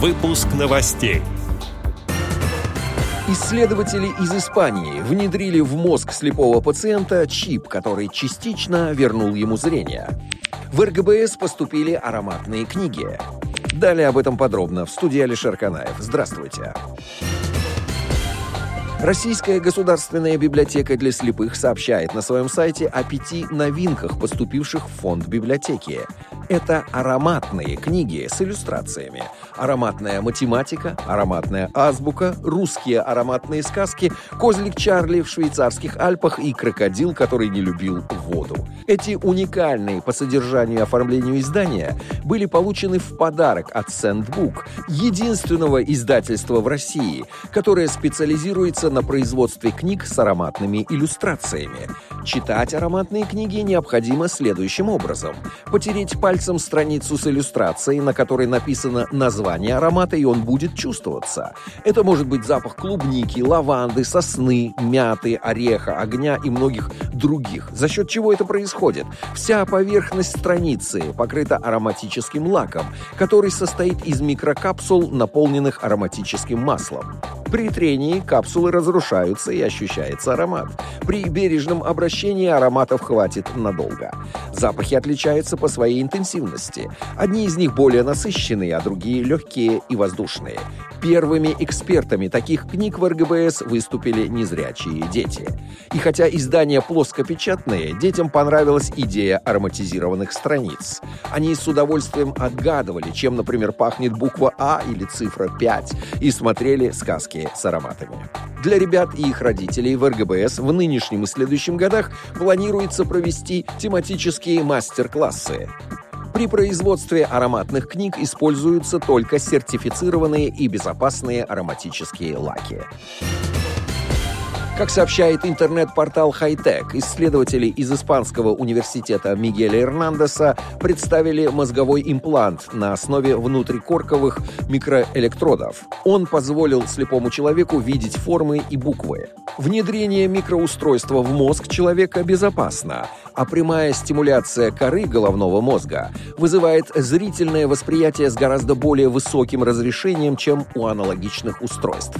Выпуск новостей. Исследователи из Испании внедрили в мозг слепого пациента чип, который частично вернул ему зрение. В РГБС поступили ароматные книги. Далее об этом подробно в студии Алишер Канаев. Здравствуйте. Российская государственная библиотека для слепых сообщает на своем сайте о пяти новинках, поступивших в фонд библиотеки. Это ароматные книги с иллюстрациями. Ароматная математика, ароматная азбука, русские ароматные сказки, козлик Чарли в швейцарских Альпах и крокодил, который не любил воду. Эти уникальные по содержанию и оформлению издания были получены в подарок от Sandbook, единственного издательства в России, которое специализируется на производстве книг с ароматными иллюстрациями. Читать ароматные книги необходимо следующим образом. Потереть пальцем страницу с иллюстрацией, на которой написано название аромата, и он будет чувствоваться. Это может быть запах клубники, лаванды, сосны, мяты, ореха, огня и многих других. За счет чего это происходит? Вся поверхность страницы покрыта ароматическим лаком, который состоит из микрокапсул, наполненных ароматическим маслом. При трении капсулы разрушаются и ощущается аромат. При бережном обращении ароматов хватит надолго. Запахи отличаются по своей интенсивности. Одни из них более насыщенные, а другие легкие и воздушные. Первыми экспертами таких книг в РГБС выступили незрячие дети. И хотя издания плоскопечатные, детям понравилась идея ароматизированных страниц. Они с удовольствием отгадывали, чем, например, пахнет буква А или цифра 5, и смотрели сказки с ароматами. Для ребят и их родителей в РГБС в нынешнем и следующем годах планируется провести тематические мастер-классы. При производстве ароматных книг используются только сертифицированные и безопасные ароматические лаки. Как сообщает интернет-портал Hightech, исследователи из Испанского университета Мигеля Эрнандеса представили мозговой имплант на основе внутрикорковых микроэлектродов. Он позволил слепому человеку видеть формы и буквы. Внедрение микроустройства в мозг человека безопасно, а прямая стимуляция коры головного мозга вызывает зрительное восприятие с гораздо более высоким разрешением, чем у аналогичных устройств.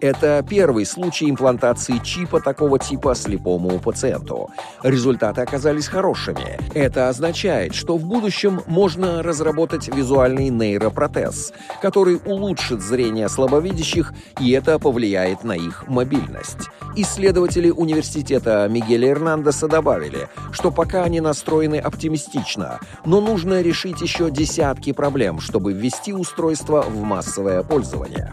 Это первый случай имплантации чипа такого типа слепому пациенту. Результаты оказались хорошими. Это означает, что в будущем можно разработать визуальный нейропротез, который улучшит зрение слабовидящих, и это повлияет на их мобильность. Исследователи университета Мигеля Эрнандеса добавили, что пока они настроены оптимистично, но нужно решить еще десятки проблем, чтобы ввести устройство в массовое пользование.